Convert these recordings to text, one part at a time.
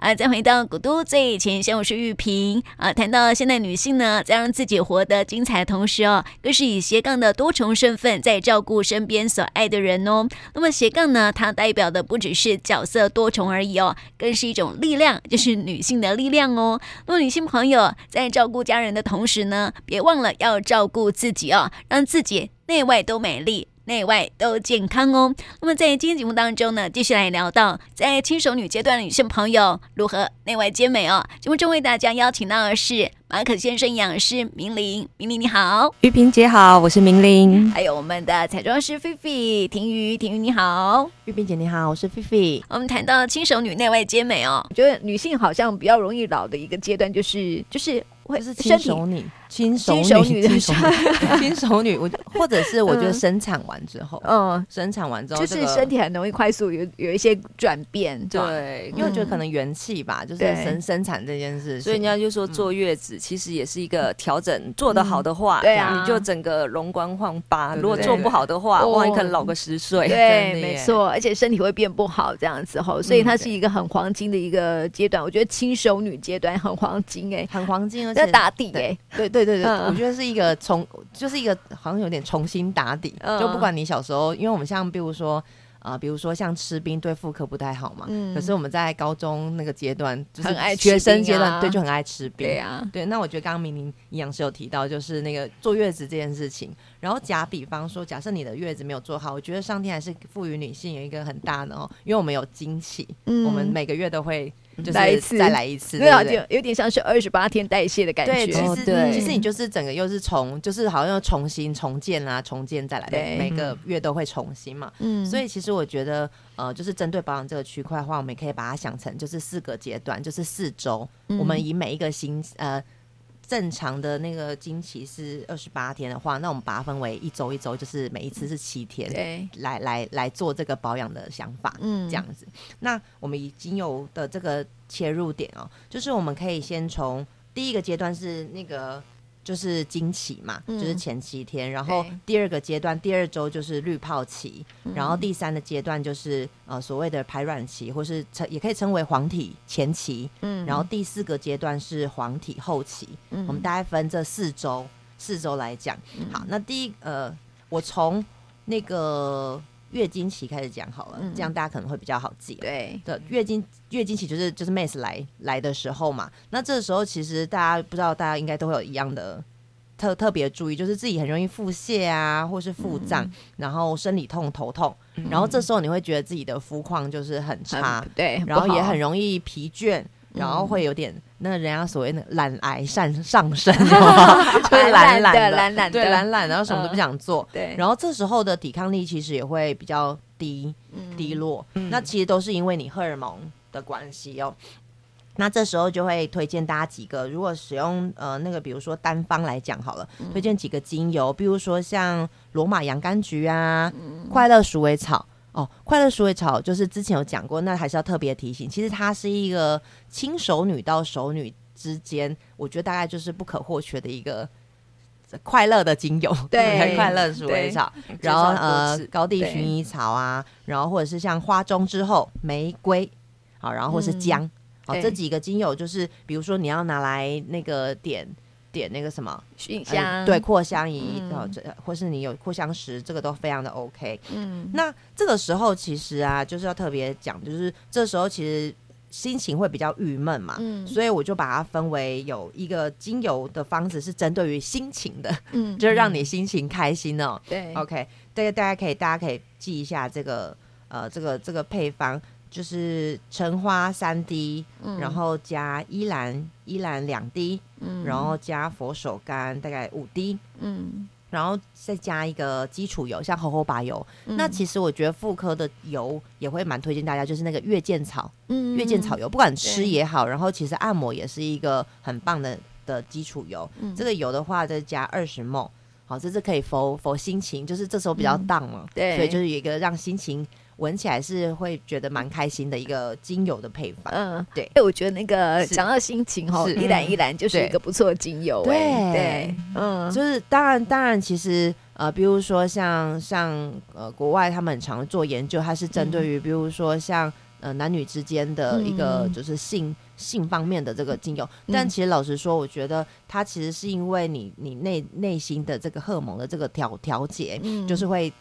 啊，再回到古都最前线，我是玉萍啊。谈到现代女性呢，在让自己活得精彩的同时哦，更是以斜杠的多重身份在照顾身边所爱的人哦。那么斜杠呢，它代表的不只是角色多重而已哦，更是一种力量，就是女性的力量哦。那么女性朋友在照顾家人的同时呢，别忘了要照顾自己哦，让自己内外都美丽。内外都健康哦。那么在今天节目当中呢，继续来聊到在轻熟女阶段的女性朋友如何内外兼美哦。节目中为大家邀请到的是马可先生营养师明玲，明玲你好，玉萍姐好，我是明玲。还有我们的彩妆师菲菲，婷瑜，婷瑜你好，玉萍姐你好，我是菲菲。我们谈到轻熟女内外兼美哦，我觉得女性好像比较容易老的一个阶段就是就是会是轻熟女。轻熟女，轻熟女，轻熟女，我或者是我觉得生产完之后，嗯，生产完之后就是身体很容易快速有有一些转变，对，因为我觉得可能元气吧，就是生生产这件事，所以人家就说坐月子其实也是一个调整，做得好的话，对啊，你就整个容光焕发；如果做不好的话，哇，你可能老个十岁，对，没错，而且身体会变不好这样子吼，所以它是一个很黄金的一个阶段，我觉得轻熟女阶段很黄金哎，很黄金，而且打底哎，对对。对对对，我觉得是一个重，就是一个好像有点重新打底。就不管你小时候，因为我们像比如说啊，比如说像吃冰对妇科不太好嘛。嗯。可是我们在高中那个阶段，就是学生阶段，对，就很爱吃冰。对呀。对，那我觉得刚刚明明营养师有提到，就是那个坐月子这件事情。然后假比方说，假设你的月子没有做好，我觉得上天还是赋予女性有一个很大的哦，因为我们有经期，我们每个月都会。就是来一次，再来一次，对啊，就有点像是二十八天代谢的感觉。对，其实对，其实你就是整个又是重，就是好像又重新重建啊，重建再来，对，每个月都会重新嘛。嗯，所以其实我觉得，呃，就是针对保养这个区块的话，我们也可以把它想成就是四个阶段，就是四周，我们以每一个星呃。正常的那个经期是二十八天的话，那我们把它分为一周一周，就是每一次是七天，对，来来来做这个保养的想法，嗯，这样子。那我们已经有的这个切入点哦，就是我们可以先从第一个阶段是那个。就是经期嘛，嗯、就是前七天，然后第二个阶段，第二周就是滤泡期，嗯、然后第三个阶段就是呃所谓的排卵期，或是称也可以称为黄体前期，嗯，然后第四个阶段是黄体后期，嗯，我们大概分这四周，四周来讲，嗯、好，那第一呃，我从那个。月经期开始讲好了，嗯、这样大家可能会比较好记。对的，月经月经期就是就是 mens 来来的时候嘛。那这个时候其实大家不知道，大家应该都会有一样的特特别注意，就是自己很容易腹泻啊，或是腹胀，嗯、然后生理痛、头痛，嗯、然后这时候你会觉得自己的肤况就是很差，嗯、对，然后也很容易疲倦。然后会有点那个人家所谓的懒癌上上升，就是懒懒的懒懒，对懒懒，然后什么都不想做。对，然后这时候的抵抗力其实也会比较低低落。那其实都是因为你荷尔蒙的关系哦。那这时候就会推荐大家几个，如果使用呃那个比如说单方来讲好了，推荐几个精油，比如说像罗马洋甘菊啊，快乐鼠尾草。哦，快乐鼠尾草就是之前有讲过，那还是要特别提醒，其实它是一个轻熟女到熟女之间，我觉得大概就是不可或缺的一个快乐的精油，对，快乐鼠尾草，然后呃高地薰衣草啊，然后或者是像花中之后玫瑰，好，然后或是姜，好，这几个精油就是，比如说你要拿来那个点。点那个什么熏香，呃、对，扩香仪，然后这或是你有扩香石，这个都非常的 OK。嗯，那这个时候其实啊，就是要特别讲，就是这时候其实心情会比较郁闷嘛，嗯，所以我就把它分为有一个精油的方子是针对于心情的，嗯，就是让你心情开心哦。对，OK，大家大家可以大家可以记一下这个呃这个这个配方。就是橙花三滴，嗯、然后加依兰依兰两滴，嗯、然后加佛手柑大概五滴，嗯，然后再加一个基础油，像猴猴把油。嗯、那其实我觉得妇科的油也会蛮推荐大家，就是那个月见草，嗯，月见草油，不管吃也好，然后其实按摩也是一个很棒的的基础油。嗯、这个油的话再加二十 ml，好，这是可以否否心情，就是这时候比较 down 嘛，嗯、对，所以就是有一个让心情。闻起来是会觉得蛮开心的一个精油的配方，嗯，对。我觉得那个讲到心情哦，一兰一兰就是一个不错的精油，对。对，嗯，就是当然当然，其实呃，比如说像像呃国外他们很常做研究，它是针对于比如说像呃男女之间的一个就是性、嗯、性方面的这个精油。但其实老实说，我觉得它其实是因为你你内内心的这个荷尔蒙的这个调调节，嗯、就是会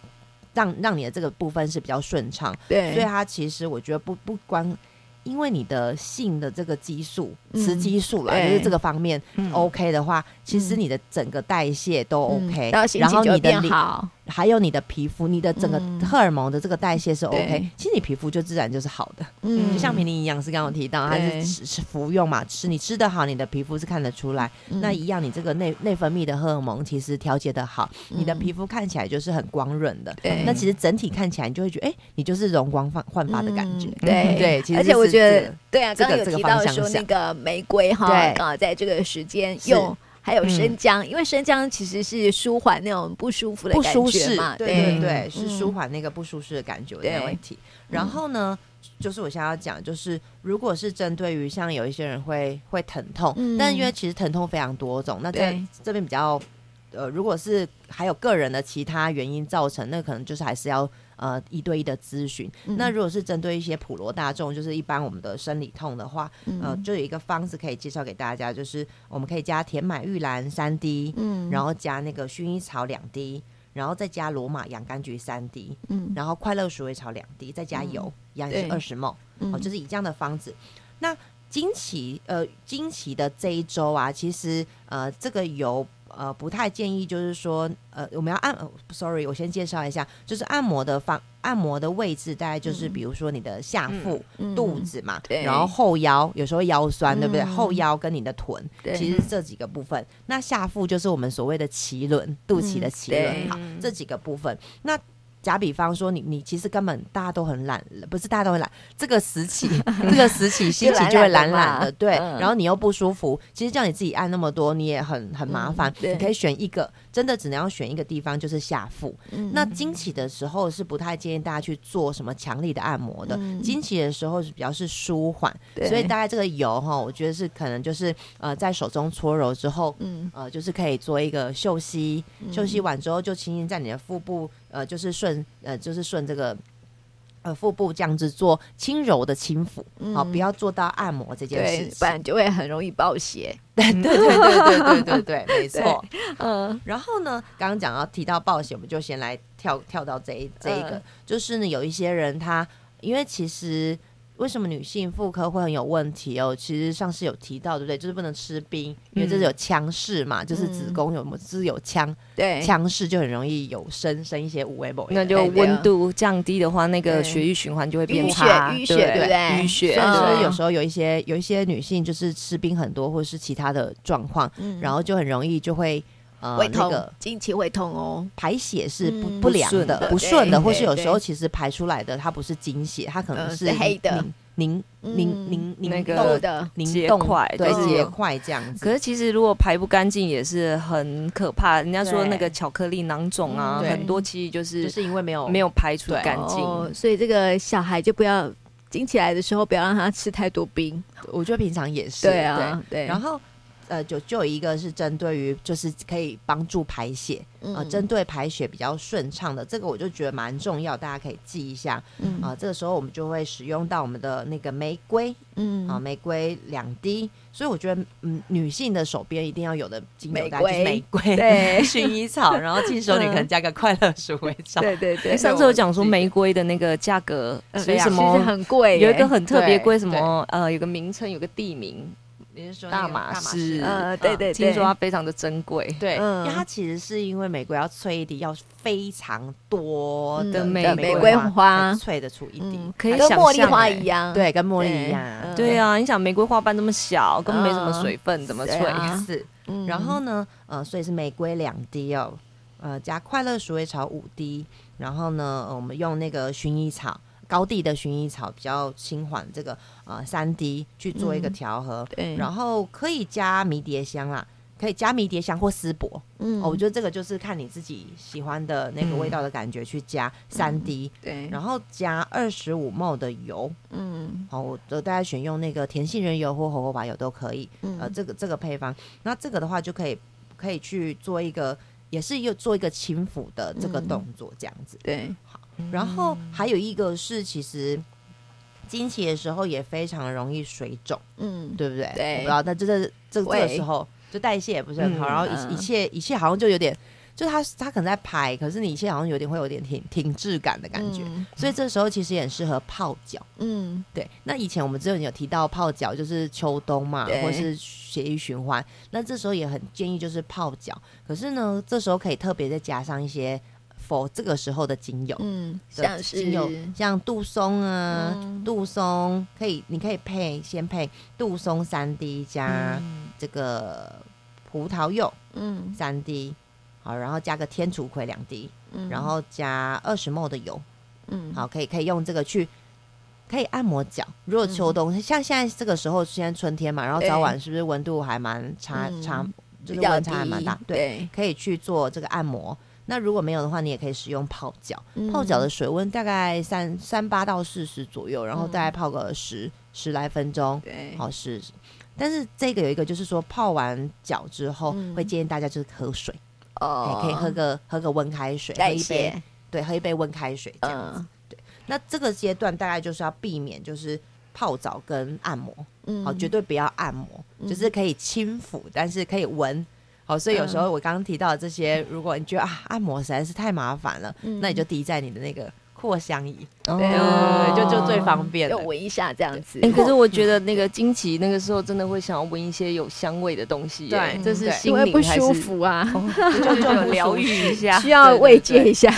让让你的这个部分是比较顺畅。对，所以它其实我觉得不不光。因为你的性的这个激素、雌激素啦，就是这个方面 OK 的话，其实你的整个代谢都 OK，然后你的好，还有你的皮肤，你的整个荷尔蒙的这个代谢是 OK，其实你皮肤就自然就是好的。嗯，就像平林营养师刚刚提到，它是吃是服用嘛，吃你吃的好，你的皮肤是看得出来。那一样，你这个内内分泌的荷尔蒙其实调节的好，你的皮肤看起来就是很光润的。对，那其实整体看起来，你就会觉得，哎，你就是容光焕焕发的感觉。对对，其实而且我。觉得对啊，刚刚有提到说那个玫瑰哈啊，在这个时间用还有生姜，因为生姜其实是舒缓那种不舒服的感觉嘛，对对。对，是舒缓那个不舒适的感觉的问题。然后呢，就是我想要讲，就是如果是针对于像有一些人会会疼痛，但因为其实疼痛非常多种，那在这边比较呃，如果是还有个人的其他原因造成，那可能就是还是要。呃，一对一的咨询。嗯、那如果是针对一些普罗大众，就是一般我们的生理痛的话，嗯、呃，就有一个方式可以介绍给大家，就是我们可以加甜满玉兰三滴，嗯，然后加那个薰衣草两滴，然后再加罗马洋甘菊三滴，嗯，然后快乐鼠尾草两滴，再加油，嗯、一样也是二十 ml，哦，就是以这样的方子。那经期，呃，经期的这一周啊，其实呃，这个油。呃，不太建议，就是说，呃，我们要按、呃、，sorry，我先介绍一下，就是按摩的方，按摩的位置，大概就是比如说你的下腹、嗯、肚子嘛，嗯、然后后腰，有时候腰酸，嗯、对不对？后腰跟你的臀，其实这几个部分。那下腹就是我们所谓的脐轮，肚脐的脐轮，嗯、好，这几个部分。那假比方说你，你你其实根本大家都很懒，不是大家都很懒，这个时期，这个时期心情就会懒懒的，对。然后你又不舒服，其实叫你自己按那么多，你也很很麻烦。你可以选一个，真的只能要选一个地方，就是下腹。那经期的时候是不太建议大家去做什么强力的按摩的，经期的时候是比较是舒缓，所以大概这个油哈，我觉得是可能就是呃在手中搓揉之后，呃就是可以做一个休息，休息完之后就轻轻在你的腹部。呃，就是顺呃，就是顺这个呃腹部这样子做轻柔的轻抚，好，不要做到按摩这件事情，不然就会很容易爆血。对对对对对对对，没 错。嗯，然后呢，刚刚讲到提到爆血，我们就先来跳跳到这一这一个，就是呢，有一些人他因为其实。为什么女性妇科会很有问题哦？其实上次有提到，对不对？就是不能吃冰，因为这是有腔室嘛，就是子宫有是有腔，对，腔室就很容易有生生一些五维。那就温度降低的话，那个血液循环就会变差，淤血，对不对？淤血。所以有时候有一些有一些女性就是吃冰很多，或者是其他的状况，然后就很容易就会。呃，会痛，经期会痛哦，排血是不不良的，不顺的，或是有时候其实排出来的它不是经血，它可能是黑的。凝凝凝凝那个的。凝冻块，对结块这样子。可是其实如果排不干净也是很可怕，人家说那个巧克力囊肿啊，很多其实就是就是因为没有没有排除干净，所以这个小孩就不要经起来的时候不要让他吃太多冰。我觉得平常也是对啊，对，然后。呃，就就有一个是针对于，就是可以帮助排血，嗯、呃，针对排血比较顺畅的，这个我就觉得蛮重要，大家可以记一下。嗯，啊、呃，这个时候我们就会使用到我们的那个玫瑰，嗯，啊，玫瑰两滴。所以我觉得，嗯，女性的手边一定要有的精油，玫瑰，玫瑰，对，薰衣草，然后轻熟女可能加个快乐鼠尾草。对对对。上次有讲说玫瑰的那个价格，所以什么很贵，有一个很特别贵，什么呃，有个名称，有个地名。大马士，呃，对对，听说它非常的珍贵，对，因为它其实是因为玫瑰要萃一滴，要非常多的玫玫瑰花萃的出一滴，可以跟茉莉花一样，对，跟茉莉一样，对啊，你想玫瑰花瓣那么小，根本没什么水分，怎么萃？是，然后呢，呃，所以是玫瑰两滴哦，呃，加快乐鼠尾草五滴，然后呢，我们用那个薰衣草。高地的薰衣草比较轻缓，这个呃三滴去做一个调和，嗯、对，然后可以加迷迭香啦，可以加迷迭香或丝柏，嗯、哦，我觉得这个就是看你自己喜欢的那个味道的感觉去加三滴，嗯、对，然后加二十五 ml 的油，嗯，好，我大家选用那个甜杏仁油或荷荷巴油都可以，嗯、呃，这个这个配方，那这个的话就可以可以去做一个，也是又做一个轻抚的这个动作，这样子，嗯、对，好。然后还有一个是，其实经期的时候也非常容易水肿，嗯，对不对？对，我不知道，那这这这个时候就代谢也不是很好，然后一一切一切好像就有点。就他他可能在排，可是你一切好像有点会有点停停滞感的感觉，嗯、所以这时候其实也很适合泡脚。嗯，对。那以前我们之前有提到泡脚，就是秋冬嘛，或是血液循环，那这时候也很建议就是泡脚。可是呢，这时候可以特别再加上一些 for 这个时候的精油，嗯，像是精油像杜松啊，嗯、杜松可以，你可以配先配杜松三滴加这个葡萄柚，嗯，三滴。好，然后加个天竺葵两滴，嗯、然后加二十 ml 的油，嗯，好，可以可以用这个去可以按摩脚。如果秋冬、嗯、像现在这个时候，现在春天嘛，然后早晚是不是温度还蛮差差，嗯、就是温差还蛮大，对，对。可以去做这个按摩。那如果没有的话，你也可以使用泡脚，嗯、泡脚的水温大概三三八到四十左右，然后大概泡个十、嗯、十来分钟，对，好试试。但是这个有一个就是说，泡完脚之后，嗯、会建议大家就是喝水。哦，可以喝个喝个温开水，喝一杯，对，喝一杯温开水这样子。对，那这个阶段大概就是要避免就是泡澡跟按摩，嗯，好，绝对不要按摩，就是可以轻抚，但是可以闻。好，所以有时候我刚刚提到的这些，如果你觉得啊按摩实在是太麻烦了，那你就滴在你的那个。扩香仪，对对对，就就最方便，就闻一下这样子。可是我觉得那个惊奇那个时候真的会想要闻一些有香味的东西，对，这是心里不舒服啊，就就疗愈一下，需要慰藉一下。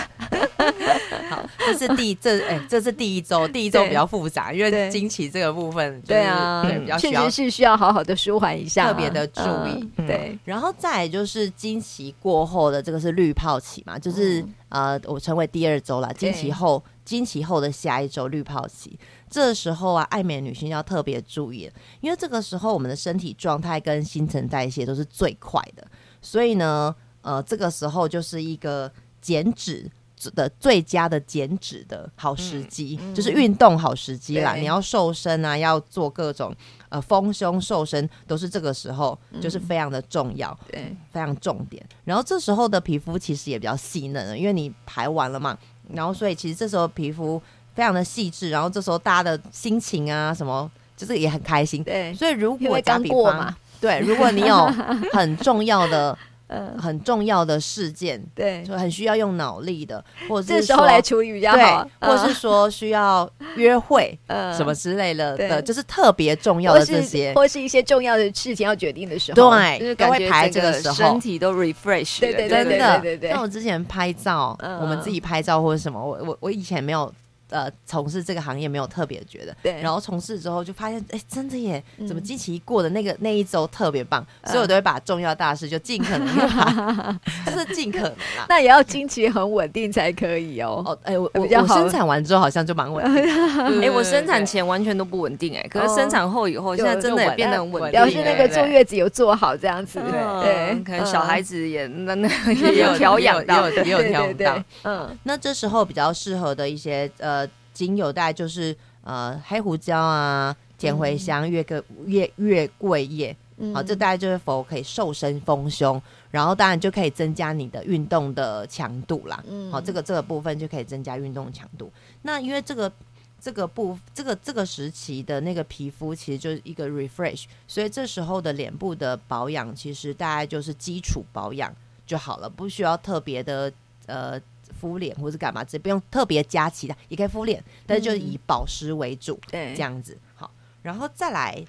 好，这是第这哎，这是第一周，第一周比较复杂，因为经期这个部分，对啊，对，比较需要是需要好好的舒缓一下，特别的注意。对，然后再来就是经期过后的这个是滤泡期嘛，就是。呃，我称为第二周了，经期后，经期后的下一周滤泡期，这时候啊，爱美女性要特别注意，因为这个时候我们的身体状态跟新陈代谢都是最快的，所以呢，呃，这个时候就是一个减脂的最佳的减脂的好时机，嗯嗯、就是运动好时机啦。你要瘦身啊，要做各种呃丰胸瘦身，都是这个时候，就是非常的重要，嗯、对，非常重点。然后这时候的皮肤其实也比较细嫩了，因为你排完了嘛，然后所以其实这时候皮肤非常的细致，然后这时候大家的心情啊什么，就是也很开心。对，所以如果刚过嘛，对，如果你有很重要的。呃，很重要的事件，对，就很需要用脑力的，或者是这时候来处理比较好，或是说需要约会，呃，什么之类的，的，就是特别重要的这些，或是一些重要的事情要决定的时候，对，就是感觉排这个时候，身体都 refresh，对对对对对。像我之前拍照，我们自己拍照或者什么，我我我以前没有。呃，从事这个行业没有特别觉得，对。然后从事之后就发现，哎，真的耶，怎么经期过的那个那一周特别棒，所以我都会把重要大事就尽可能，就是尽可能啦。那也要经期很稳定才可以哦。哦，哎，我我我生产完之后好像就蛮稳定。哎，我生产前完全都不稳定，哎，可是生产后以后，现在真的也变得很稳定。表示那个坐月子有做好这样子，对，可能小孩子也那那 也有调养到，也有调养到。嗯，那这时候比较适合的一些呃。精油大概就是呃黑胡椒啊、甜茴香、月桂、月月桂叶，好，这大概就是否可以瘦身丰胸，然后当然就可以增加你的运动的强度啦。好，这个这个部分就可以增加运动强度。那因为这个这个部这个这个时期的那个皮肤其实就是一个 refresh，所以这时候的脸部的保养其实大概就是基础保养就好了，不需要特别的呃。敷脸或是干嘛，这不用特别加其他，也可以敷脸，但是就以保湿为主，对，这样子。好。然后再来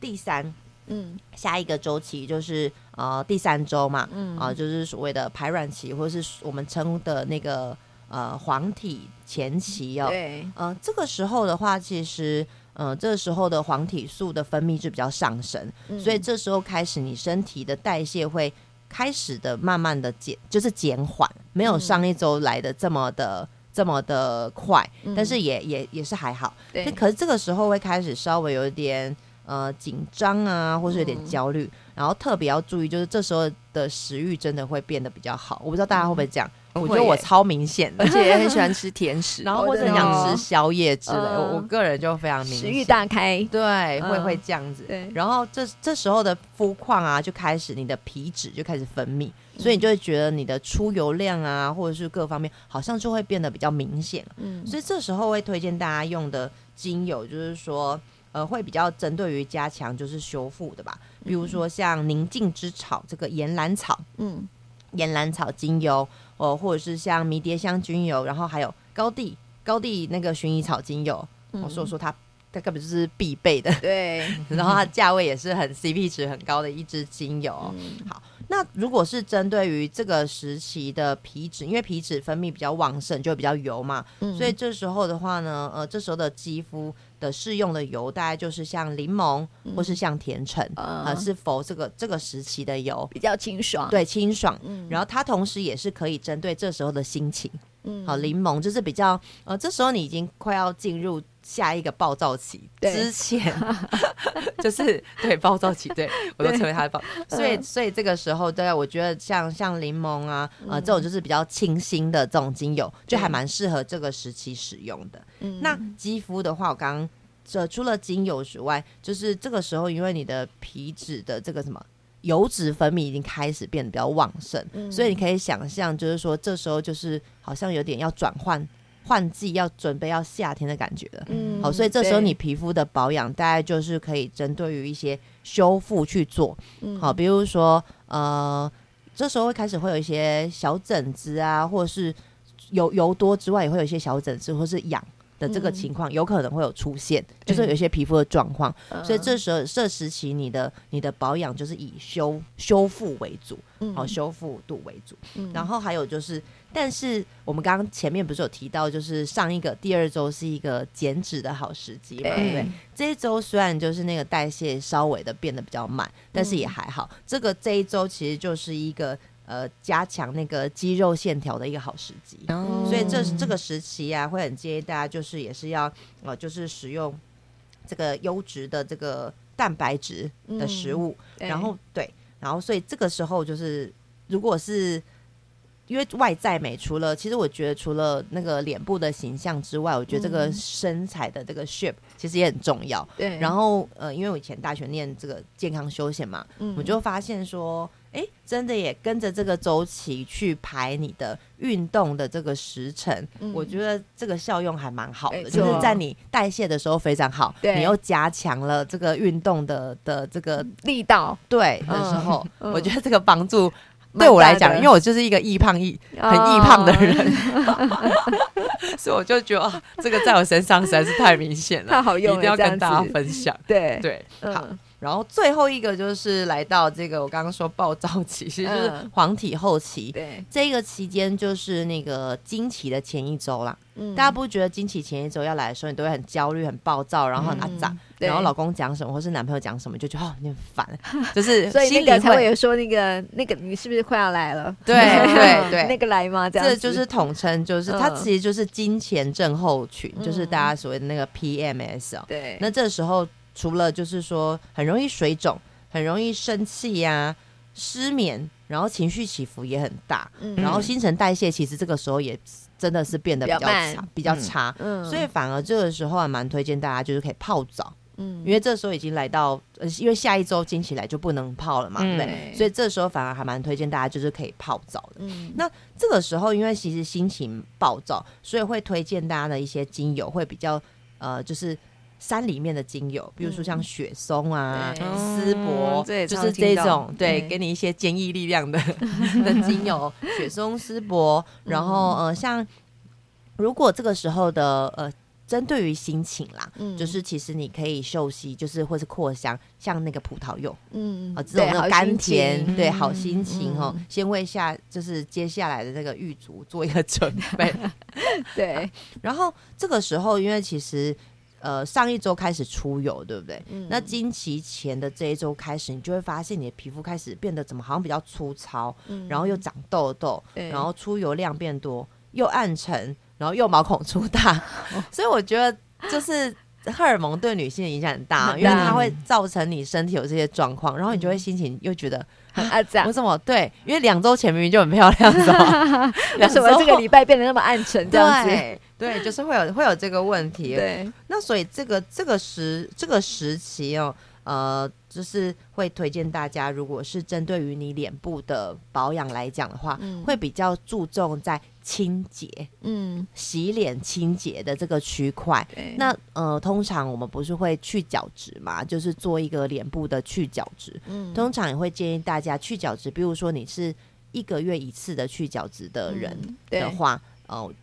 第三，嗯，下一个周期就是呃第三周嘛，嗯。啊、呃，就是所谓的排卵期，或是我们称的那个呃黄体前期哦，对，呃这个时候的话，其实呃这个时候的黄体素的分泌就比较上升，嗯、所以这时候开始你身体的代谢会。开始的慢慢的减，就是减缓，没有上一周来的这么的、嗯、这么的快，但是也也也是还好。对，可是这个时候会开始稍微有一点呃紧张啊，或是有点焦虑，嗯、然后特别要注意，就是这时候的食欲真的会变得比较好。我不知道大家会不会这样。嗯我觉得我超明显的，而且也很喜欢吃甜食，然后或者想吃宵夜之类。我我个人就非常明显，食欲大开，对，会会这样子。对，然后这这时候的肤况啊，就开始你的皮脂就开始分泌，所以你就会觉得你的出油量啊，或者是各方面，好像就会变得比较明显。嗯，所以这时候会推荐大家用的精油，就是说呃会比较针对于加强就是修复的吧，比如说像宁静之草这个岩兰草，嗯，岩兰草精油，哦，或者是像迷迭香精油，然后还有高地高地那个薰衣草精油，我说说它。它根本就是必备的，对。然后它价位也是很 CP 值很高的一支精油。嗯、好，那如果是针对于这个时期的皮脂，因为皮脂分泌比较旺盛，就比较油嘛，嗯、所以这时候的话呢，呃，这时候的肌肤的适用的油，大概就是像柠檬或是像甜橙，啊、嗯呃，是否这个这个时期的油比较清爽，对，清爽。嗯、然后它同时也是可以针对这时候的心情。嗯，好，柠檬就是比较，呃，这时候你已经快要进入下一个暴躁期之前，就是对暴躁期，对我都成为他的暴，所以所以这个时候，对，我觉得像像柠檬啊，呃，这种就是比较清新的这种精油，就还蛮适合这个时期使用的。嗯，那肌肤的话，我刚刚这除了精油之外，就是这个时候，因为你的皮脂的这个什么。油脂分泌已经开始变得比较旺盛，嗯、所以你可以想象，就是说这时候就是好像有点要转换换季，要准备要夏天的感觉了。嗯，好，所以这时候你皮肤的保养大概就是可以针对于一些修复去做。嗯，好，比如说呃，这时候会开始会有一些小疹子啊，或者是油油多之外，也会有一些小疹子，或是痒。的这个情况有可能会有出现，嗯、就是有一些皮肤的状况，嗯、所以这时候这时期你的你的保养就是以修修复为主，嗯、好修复度为主。嗯、然后还有就是，但是我们刚刚前面不是有提到，就是上一个第二周是一个减脂的好时机嘛，对不对？这一周虽然就是那个代谢稍微的变得比较慢，但是也还好。嗯、这个这一周其实就是一个。呃，加强那个肌肉线条的一个好时机，哦、所以这这个时期啊，会很建议大家就是也是要呃，就是使用这个优质的这个蛋白质的食物，嗯、然后对，然后所以这个时候就是，如果是因为外在美，除了其实我觉得除了那个脸部的形象之外，我觉得这个身材的这个 shape 其实也很重要。对，然后呃，因为我以前大学念这个健康休闲嘛，嗯、我就发现说。哎，真的也跟着这个周期去排你的运动的这个时辰，嗯、我觉得这个效用还蛮好的，错就是在你代谢的时候非常好，对你又加强了这个运动的的这个力道，对的时候，嗯、我觉得这个帮助对我来讲，因为我就是一个易胖易很易胖的人，哦、所以我就觉得、啊、这个在我身上实在是太明显了，太好用了，一定要跟大家分享。对对，好。嗯然后最后一个就是来到这个我刚刚说暴躁期，其实就是黄体后期。对，这个期间就是那个经期的前一周啦。嗯，大家不觉得经期前一周要来的时候，你都会很焦虑、很暴躁，然后很阿杂，然后老公讲什么或是男朋友讲什么，就觉得哦，你很烦，就是所以那个才会有说那个那个你是不是快要来了？对对 对，那个来吗？这样这就是统称，就是它其实就是经前症候群，就是大家所谓的那个 PMS 哦。对，那这时候。除了就是说很容易水肿，很容易生气呀、啊、失眠，然后情绪起伏也很大，嗯、然后新陈代谢其实这个时候也真的是变得比较差，比较差，嗯，所以反而这个时候还蛮推荐大家就是可以泡澡，嗯，因为这时候已经来到，呃，因为下一周经期来就不能泡了嘛，嗯、对，所以这时候反而还蛮推荐大家就是可以泡澡的，嗯，那这个时候因为其实心情暴躁，所以会推荐大家的一些精油会比较，呃，就是。山里面的精油，比如说像雪松啊、丝柏，就是这种对，给你一些坚毅力量的 的精油。雪松、丝柏，然后呃，像如果这个时候的呃，针对于心情啦，就是其实你可以嗅息，就是或是扩香，像那个葡萄柚，嗯啊，这种甘甜，对，好心情哦，先为下就是接下来的这个郁卒做一个准备。对，然后这个时候，因为其实。呃，上一周开始出油，对不对？嗯、那经期前的这一周开始，你就会发现你的皮肤开始变得怎么好像比较粗糙，嗯、然后又长痘痘，然后出油量变多，又暗沉，然后又毛孔粗大，哦、所以我觉得就是荷尔蒙对女性的影响，很大，因为它会造成你身体有这些状况，然后你就会心情又觉得。啊，这样为什么？对，因为两周前明明就很漂亮，是吧？为什么这个礼拜变得那么暗沉？这样子，对，对，就是会有会有这个问题。对，那所以这个这个时这个时期哦，呃，就是会推荐大家，如果是针对于你脸部的保养来讲的话，嗯、会比较注重在清洁，嗯，洗脸清洁的这个区块。对那呃，通常我们不是会去角质嘛，就是做一个脸部的去角质。嗯，通常也会建议大家去角质，比如说你是一个月一次的去角质的人的话，哦、嗯。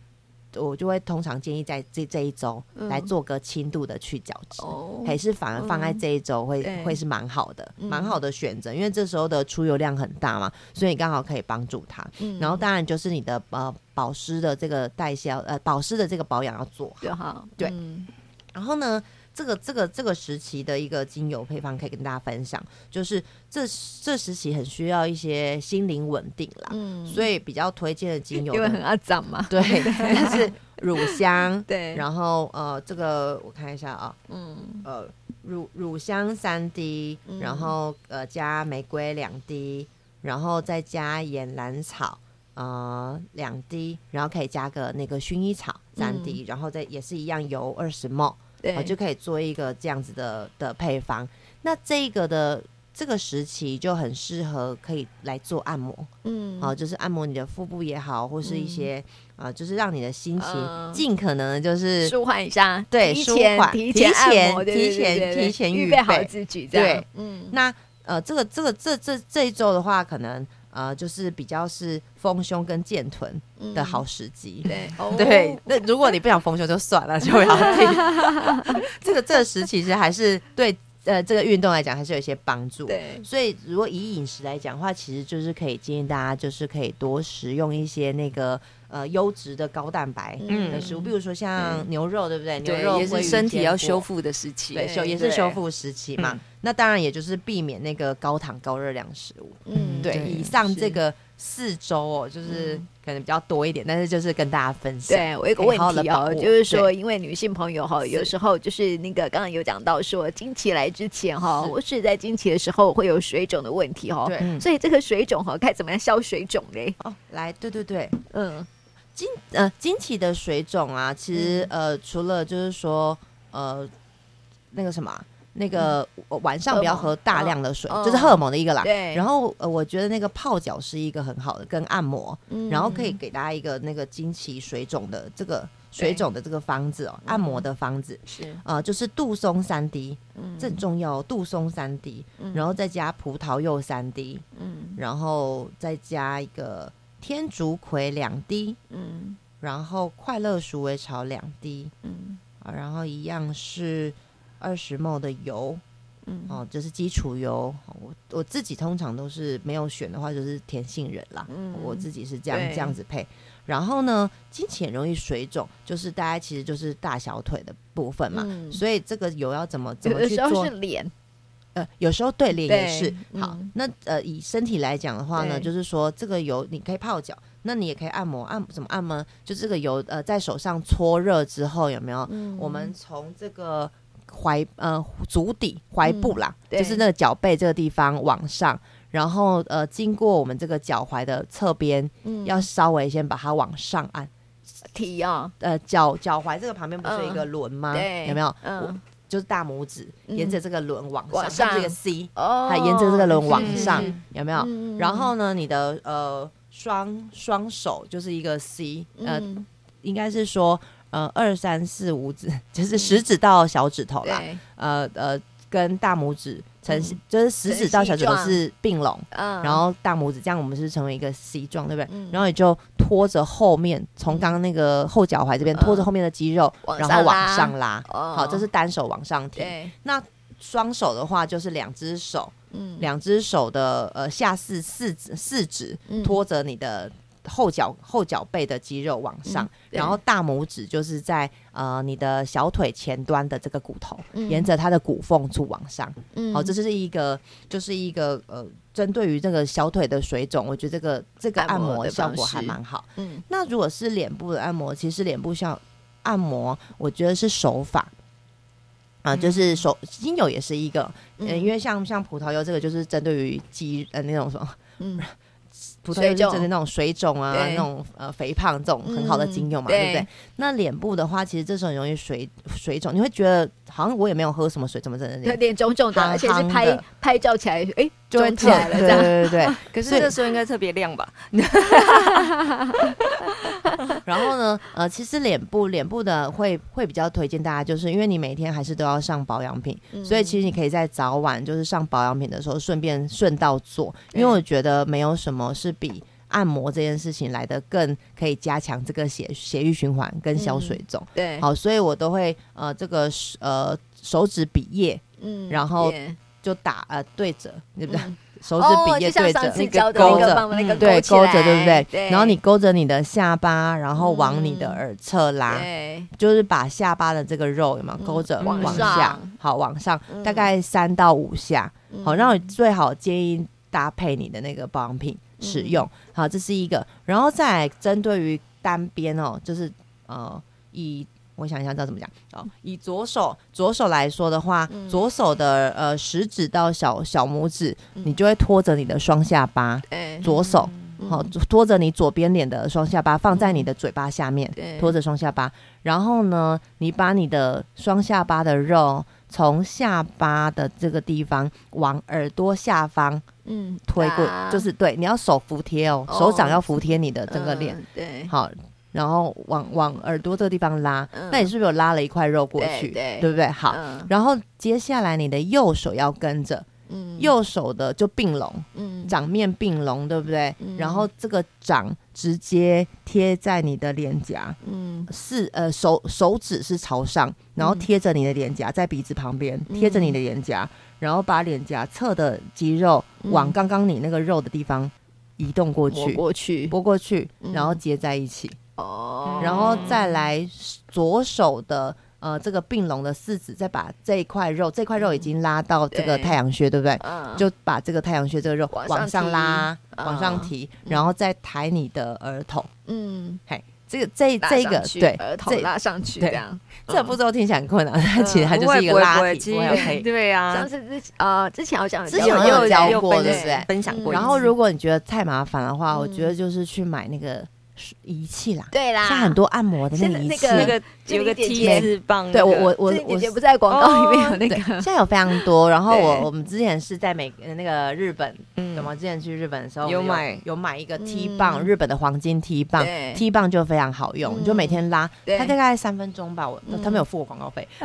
我就会通常建议在这这一周来做个轻度的去角质，嗯、还是反而放在这一周会、嗯、会是蛮好的，蛮、嗯、好的选择，因为这时候的出油量很大嘛，所以刚好可以帮助它。嗯、然后当然就是你的呃保湿的这个代谢呃保湿的这个保养要做好，好对。嗯、然后呢？这个这个这个时期的一个精油配方可以跟大家分享，就是这这时期很需要一些心灵稳定啦，嗯，所以比较推荐的精油，因为很阿脏嘛，对，但是乳香，对，然后呃，这个我看一下啊，嗯，呃，乳乳香三滴，然后呃加玫瑰两滴，然后再加岩兰草呃两滴，然后可以加个那个薰衣草三滴，然后再也是一样油二十 ml。对、哦，就可以做一个这样子的的配方。那这个的这个时期就很适合可以来做按摩，嗯，好、哦，就是按摩你的腹部也好，或是一些啊、嗯呃，就是让你的心情尽可能就是舒缓一下，对，舒缓，提前提前提前预备好自己，对，嗯。那呃，这个这个这这这一周的话，可能。呃，就是比较是丰胸跟健臀的好时机，嗯，对 对。那如果你不想丰胸就算了，就不要听。这个这个时其实还是对呃这个运动来讲还是有一些帮助。对，所以如果以饮食来讲的话，其实就是可以建议大家就是可以多食用一些那个。呃，优质的高蛋白的食物，比如说像牛肉，对不对？牛肉也是身体要修复的时期，对，修也是修复时期嘛。那当然，也就是避免那个高糖高热量食物。嗯，对。以上这个四周哦，就是可能比较多一点，但是就是跟大家分享。对，我有个问题哦，就是说，因为女性朋友哈，有时候就是那个刚刚有讲到说，经期来之前哈，或是在经期的时候会有水肿的问题哈。对。所以这个水肿哈，该怎么样消水肿嘞？哦，来，对对对，嗯。经呃经期的水肿啊，其实呃除了就是说呃那个什么那个晚上不要喝大量的水，就是荷尔蒙的一个啦。对。然后呃我觉得那个泡脚是一个很好的，跟按摩，然后可以给大家一个那个经期水肿的这个水肿的这个方子哦，按摩的方子。是。啊，就是杜松三滴，这很重要，杜松三滴，然后再加葡萄柚三滴，嗯，然后再加一个。天竺葵两滴，嗯，然后快乐鼠尾草两滴，嗯，然后一样是二十 ml 的油，嗯，哦，就是基础油。我我自己通常都是没有选的话，就是甜杏仁啦，嗯，我自己是这样对这样子配。然后呢，经期很容易水肿，就是大家其实就是大小腿的部分嘛，嗯，所以这个油要怎么怎么去做？是脸。呃，有时候对脸也是好。那呃，以身体来讲的话呢，就是说这个油你可以泡脚，那你也可以按摩，按怎么按摩？就这个油呃，在手上搓热之后，有没有？我们从这个踝呃足底踝部啦，就是那个脚背这个地方往上，然后呃，经过我们这个脚踝的侧边，要稍微先把它往上按提啊。呃，脚脚踝这个旁边不是一个轮吗？有没有？嗯。就是大拇指沿着这个轮往上，这个 C，还沿着这个轮往上，有没有？然后呢，你的呃双双手就是一个 C，呃，应该是说呃二三四五指，就是食指到小指头啦，呃呃，跟大拇指成，就是食指到小指头是并拢，然后大拇指这样，我们是成为一个 C 状，对不对？然后你就拖着后面，从刚刚那个后脚踝这边拖着后面的肌肉，然后往上拉。好，这是单手往上提。那双手的话，就是两只手，两只手的呃下四四指四指拖着你的后脚后脚背的肌肉往上，然后大拇指就是在呃你的小腿前端的这个骨头，沿着它的骨缝处往上。好，这是一个就是一个呃。针对于这个小腿的水肿，我觉得这个这个按摩效果还蛮好。嗯，那如果是脸部的按摩，其实脸部像按摩，我觉得是手法啊，就是手精油也是一个。嗯，因为像像葡萄柚这个，就是针对于肌呃那种什么，嗯，普通就是针对那种水肿啊，那种呃肥胖这种很好的精油嘛，对不对？那脸部的话，其实这时候很容易水水肿，你会觉得好像我也没有喝什么水，怎么真的脸肿肿的，而且是拍拍照起来，哎，就起来了，这样。对对对。可是这时候应该特别亮吧？然后呢，呃，其实脸部脸部的会会比较推荐大家，就是因为你每天还是都要上保养品，所以其实你可以在早晚就是上保养品的时候顺便顺道做，因为我觉得没有什么是比按摩这件事情来的更可以加强这个血血液循环跟消水肿。对，好，所以我都会呃这个呃手指比耶，嗯，然后就打呃对折，对不对？手指笔叶对着那个勾着，对勾着，对不对？然后你勾着你的下巴，然后往你的耳侧拉，就是把下巴的这个肉有没有勾着往下？好，往上大概三到五下。好，然后最好建议搭配你的那个保养品使用。好，这是一个。然后再针对于单边哦，就是呃以。我想一下，知道怎么讲哦。以左手左手来说的话，嗯、左手的呃食指到小小拇指，嗯、你就会拖着你的双下巴。欸、左手好、嗯哦、托着你左边脸的双下巴，放在你的嘴巴下面，拖、着双下巴。然后呢，你把你的双下巴的肉从下巴的这个地方往耳朵下方嗯推过，嗯、就是对，你要手服贴哦，哦手掌要服贴你的整个脸。嗯、对，好。然后往往耳朵这个地方拉，嗯、那你是不是有拉了一块肉过去？对，对，对不对？好，嗯、然后接下来你的右手要跟着，嗯、右手的就并拢，嗯、掌面并拢，对不对？嗯、然后这个掌直接贴在你的脸颊，嗯，是呃手手指是朝上，然后贴着你的脸颊，在鼻子旁边贴着你的脸颊，然后把脸颊侧的肌肉往刚刚你那个肉的地方移动过去，过去，拨过去，然后接在一起。哦，然后再来左手的呃这个并拢的四指，再把这一块肉，这块肉已经拉到这个太阳穴，对不对？嗯，就把这个太阳穴这个肉往上拉，往上提，然后再抬你的额头。嗯，嘿，这个这这个对，额头拉上去这样，这个步骤听起来很困难，但其实它就是一个拉提。对啊，上次之呃之前好像之前有教过，对不对？分享过。然后如果你觉得太麻烦的话，我觉得就是去买那个。仪器啦，对啦，像很多按摩的那个仪器，那个有个 T 字棒，对我我我我姐不在广告里面有那个，现在有非常多。然后我我们之前是在美那个日本，嗯，什么之前去日本的时候有买。有买一个 T 棒，日本的黄金 T 棒，T 棒就非常好用，你就每天拉，它大概三分钟吧，我他们有付我广告费，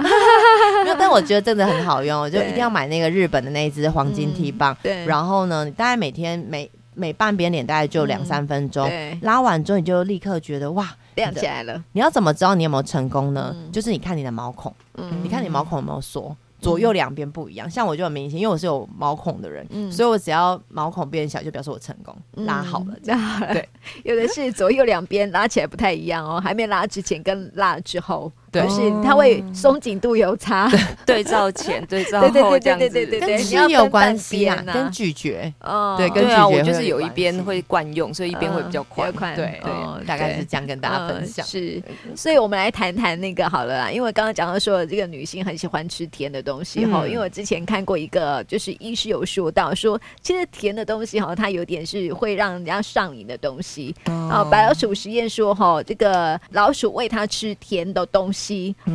没有，但我觉得真的很好用，就一定要买那个日本的那一支黄金 T 棒，对，然后呢，你大概每天每每半边脸大概就两三分钟，嗯、拉完之后你就立刻觉得哇亮起来了。你要怎么知道你有没有成功呢？嗯、就是你看你的毛孔，嗯、你看你毛孔有没有缩。左右两边不一样，像我就很明显，因为我是有毛孔的人，嗯，所以我只要毛孔变小，就表示我成功拉好了，这样 对。有的是左右两边拉起来不太一样哦，还没拉之前跟拉之后，对，是它会松紧度有差，对照前 对照后这样子，对对跟肌有关系啊，跟咀嚼，哦，对，跟咀嚼，我就是有一边会惯用，所以一边会比较快，对对，大概是这样跟大家分享。是，所以我们来谈谈那个好了啦，因为刚刚讲到说这个女性很喜欢吃甜的东西。东西哈，因为我之前看过一个，就是医师有说到说，其实甜的东西哈，它有点是会让人家上瘾的东西。哦，白老鼠实验说哈，这个老鼠喂它吃甜的东西，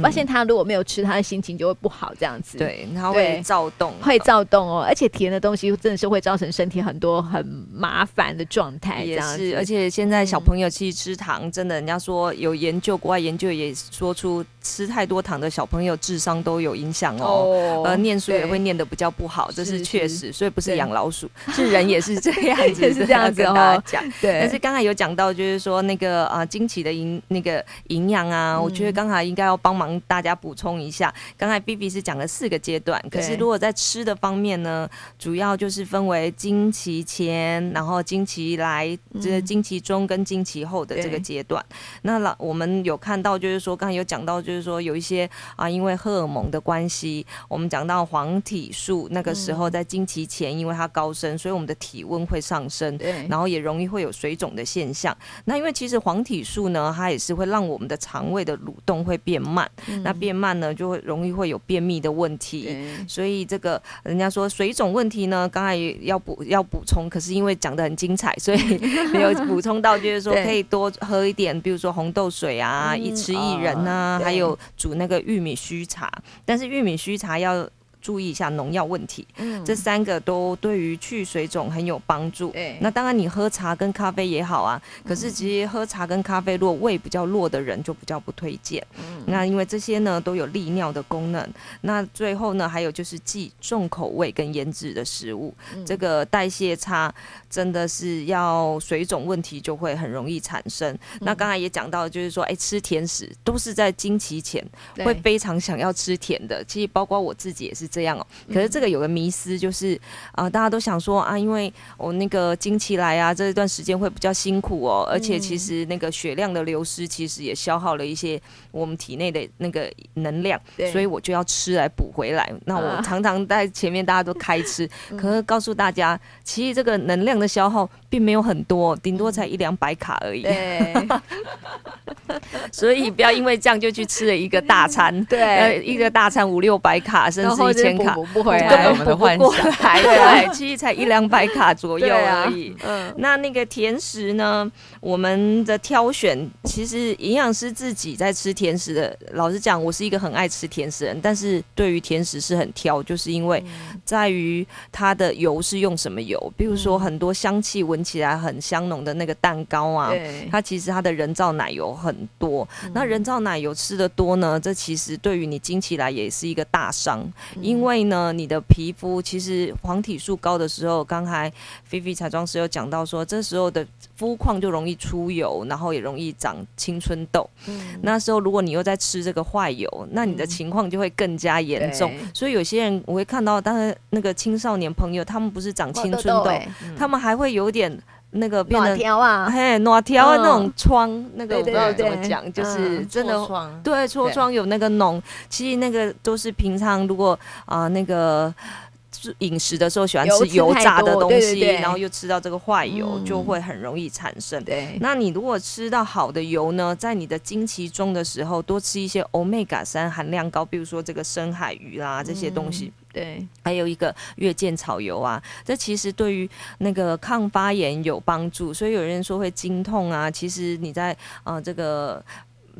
发现他如果没有吃，他的心情就会不好，这样子。对，它会躁动，会躁动哦。而且甜的东西真的是会造成身体很多很麻烦的状态。也是，而且现在小朋友其实吃糖，真的，人家说有研究，国外研究也说出吃太多糖的小朋友智商都有影响哦。呃，念书也会念得比较不好，这是确实，所以不是养老鼠，是人也是这样子，是这样子哦。对，但是刚才有讲到，就是说那个啊，惊奇的营那个营养啊，我觉得刚才应该要帮忙大家补充一下。刚才 B B 是讲了四个阶段，可是如果在吃的方面呢，主要就是分为经期前，然后经期来，就是经期中跟经期后的这个阶段。那老我们有看到，就是说刚才有讲到，就是说有一些啊，因为荷尔蒙的关系。我们讲到黄体素，那个时候在经期前，因为它高升，所以我们的体温会上升，对，然后也容易会有水肿的现象。那因为其实黄体素呢，它也是会让我们的肠胃的蠕动会变慢，嗯、那变慢呢就会容易会有便秘的问题。所以这个人家说水肿问题呢，刚才要补要补充，可是因为讲的很精彩，所以 没有补充到，就是说可以多喝一点，比如说红豆水啊，一吃薏仁啊，还有煮那个玉米须茶，但是玉米须茶要。注意一下农药问题，嗯，这三个都对于去水肿很有帮助。对，那当然你喝茶跟咖啡也好啊，可是其实喝茶跟咖啡，如果胃比较弱的人就比较不推荐。嗯，那因为这些呢都有利尿的功能。那最后呢还有就是忌重口味跟腌制的食物，嗯，这个代谢差真的是要水肿问题就会很容易产生。嗯，那刚才也讲到，就是说，哎，吃甜食都是在经期前会非常想要吃甜的。其实包括我自己也是。这样哦，可是这个有个迷思，就是啊、呃，大家都想说啊，因为我那个经期来啊，这一段时间会比较辛苦哦，而且其实那个血量的流失，其实也消耗了一些我们体内的那个能量，所以我就要吃来补回来。那我常常在前面大家都开吃，啊、可是告诉大家，其实这个能量的消耗并没有很多，顶多才一两百卡而已。对，所以不要因为这样就去吃了一个大餐，对，一个大餐五六百卡，甚至千卡补不回来，根本补不过来，对，其实才一两百卡左右而已。嗯，那那个甜食呢？我们的挑选，其实营养师自己在吃甜食的。老实讲，我是一个很爱吃甜食的人，但是对于甜食是很挑，就是因为在于它的油是用什么油。比如说很多香气闻起来很香浓的那个蛋糕啊，它其实它的人造奶油很多。那人造奶油吃的多呢，这其实对于你经期来也是一个大伤。因为呢，你的皮肤其实黄体素高的时候，刚才菲菲彩妆师有讲到说，这时候的肤况就容易出油，然后也容易长青春痘。嗯，那时候如果你又在吃这个坏油，那你的情况就会更加严重。嗯、所以有些人我会看到，当然那个青少年朋友，他们不是长青春痘，他们还会有点那个变得条啊，嘿，暖条啊那种疮，那个我不知道怎么讲，就是真的对痤疮有那个脓，其实那个都是平常如果啊、呃、那个。饮食的时候喜欢吃油炸的东西，对对对，然后又吃到这个坏油，嗯、就会很容易产生。对，那你如果吃到好的油呢，在你的经期中的时候，多吃一些欧米伽三含量高，比如说这个深海鱼啦这些东西。嗯、对，还有一个月见草油啊，这其实对于那个抗发炎有帮助。所以有人说会经痛啊，其实你在啊、呃、这个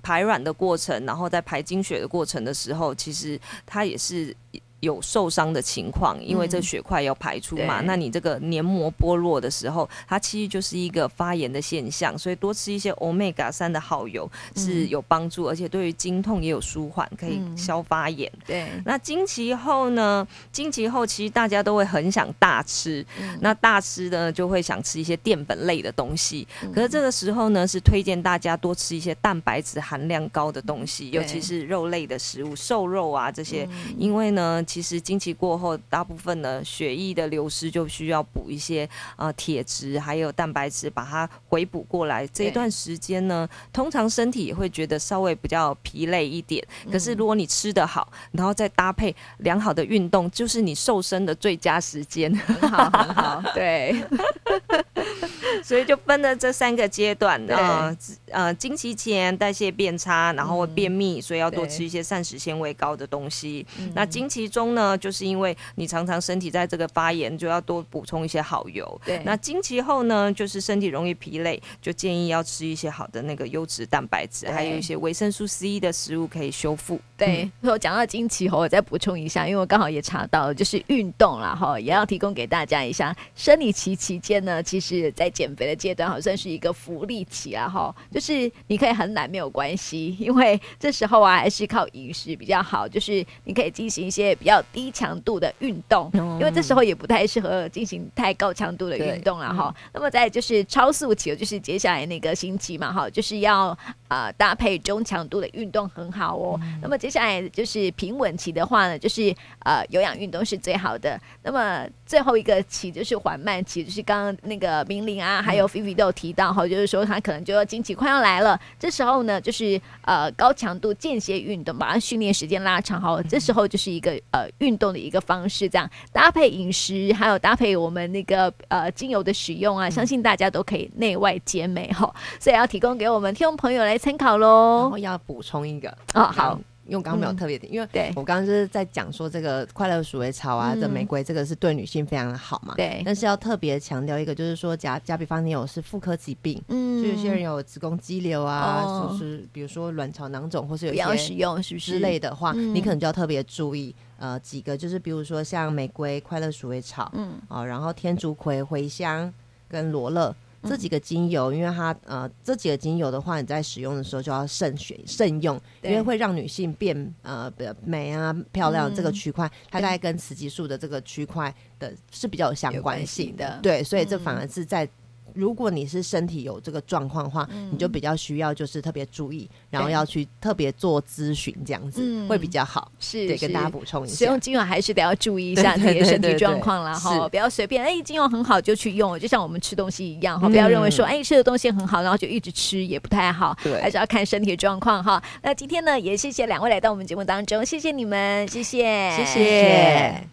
排卵的过程，然后在排经血的过程的时候，其实它也是。有受伤的情况，因为这血块要排出嘛，嗯、那你这个黏膜剥落的时候，它其实就是一个发炎的现象，所以多吃一些欧米伽三的好油是有帮助，嗯、而且对于经痛也有舒缓，可以消发炎。嗯、对，那经期后呢？经期后其实大家都会很想大吃，嗯、那大吃呢就会想吃一些淀粉类的东西，嗯、可是这个时候呢是推荐大家多吃一些蛋白质含量高的东西，尤其是肉类的食物，瘦肉啊这些，嗯、因为呢。其实经期过后，大部分的血液的流失就需要补一些呃铁质，还有蛋白质，把它回补过来。这一段时间呢，通常身体也会觉得稍微比较疲累一点。可是如果你吃得好，然后再搭配良好的运动，就是你瘦身的最佳时间。很好，很好，对。所以就分了这三个阶段，呃呃，经期前代谢变差，然后会便秘，所以要多吃一些膳食纤维高的东西。那经期中中呢，就是因为你常常身体在这个发炎，就要多补充一些好油。对，那经期后呢，就是身体容易疲累，就建议要吃一些好的那个优质蛋白质，还有一些维生素 C 的食物可以修复。对，我讲到经期后，我再补充一下，因为我刚好也查到了，就是运动啦哈，也要提供给大家一下。生理期期间呢，其实在减肥的阶段，好像是一个福利期啊哈，就是你可以很懒没有关系，因为这时候啊，还是靠饮食比较好，就是你可以进行一些比较。要低强度的运动，因为这时候也不太适合进行太高强度的运动了哈。那么再就是超速期，就是接下来那个星期嘛哈，就是要啊、呃、搭配中强度的运动很好哦。嗯、那么接下来就是平稳期的话呢，就是呃有氧运动是最好的。那么最后一个期就是缓慢期，就是刚刚那个明玲啊，还有菲菲都有提到哈，就是说他可能就要经期快要来了，这时候呢，就是呃高强度间歇运动，把它训练时间拉长哈，这时候就是一个呃运动的一个方式，这样搭配饮食，还有搭配我们那个呃精油的使用啊，相信大家都可以内外兼美哈，所以要提供给我们听众朋友来参考喽。然后要补充一个哦，好。因为我刚刚没有特别点，嗯、因为对我刚刚就是在讲说这个快乐鼠尾草啊的玫瑰，这个是对女性非常的好嘛。对。但是要特别强调一个，就是说假假比方你有是妇科疾病，嗯，就有些人有子宫肌瘤啊，就、哦、是比如说卵巢囊肿，或是有一些使用是不是之类的话，你可能就要特别注意。呃，几个就是比如说像玫瑰、快乐鼠尾草，嗯，啊、呃，然后天竺葵、茴香跟罗勒。这几个精油，因为它呃，这几个精油的话，你在使用的时候就要慎选慎用，因为会让女性变呃美啊漂亮。这个区块，它大概跟雌激素的这个区块的是比较有相关性的，对，所以这反而是在。如果你是身体有这个状况的话，嗯、你就比较需要就是特别注意，然后要去特别做咨询，这样子、嗯、会比较好。是，对，跟大家补充一下，使用精油还是得要注意一下 自己的身体状况啦。哈，不要随便哎，精油很好就去用，就像我们吃东西一样哈，不要认为说哎吃的东西很好，然后就一直吃也不太好，对，还是要看身体状况哈。那今天呢，也谢谢两位来到我们节目当中，谢谢你们，谢谢，谢谢。